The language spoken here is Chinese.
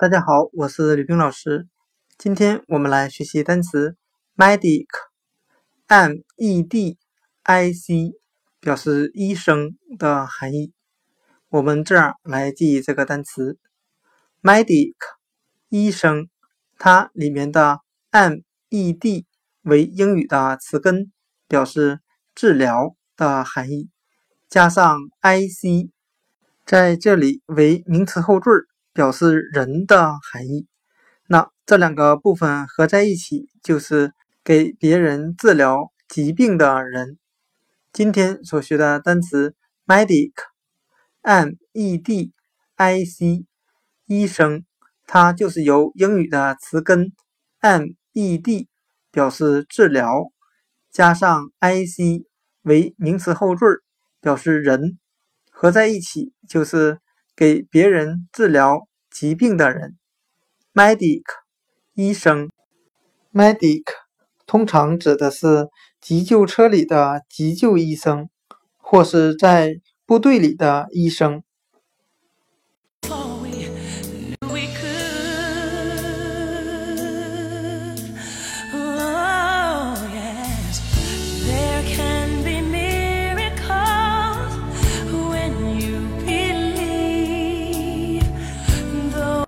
大家好，我是吕冰老师。今天我们来学习单词 medic，m e d i c，表示医生的含义。我们这样来记忆这个单词 medic，医生，它里面的 m e d 为英语的词根，表示治疗的含义，加上 i c，在这里为名词后缀。表示人的含义，那这两个部分合在一起就是给别人治疗疾病的人。今天所学的单词 medic，m e d i c，医生，它就是由英语的词根 m e d 表示治疗，加上 i c 为名词后缀，表示人，合在一起就是给别人治疗。疾病的人，medic，医生，medic 通常指的是急救车里的急救医生，或是在部队里的医生。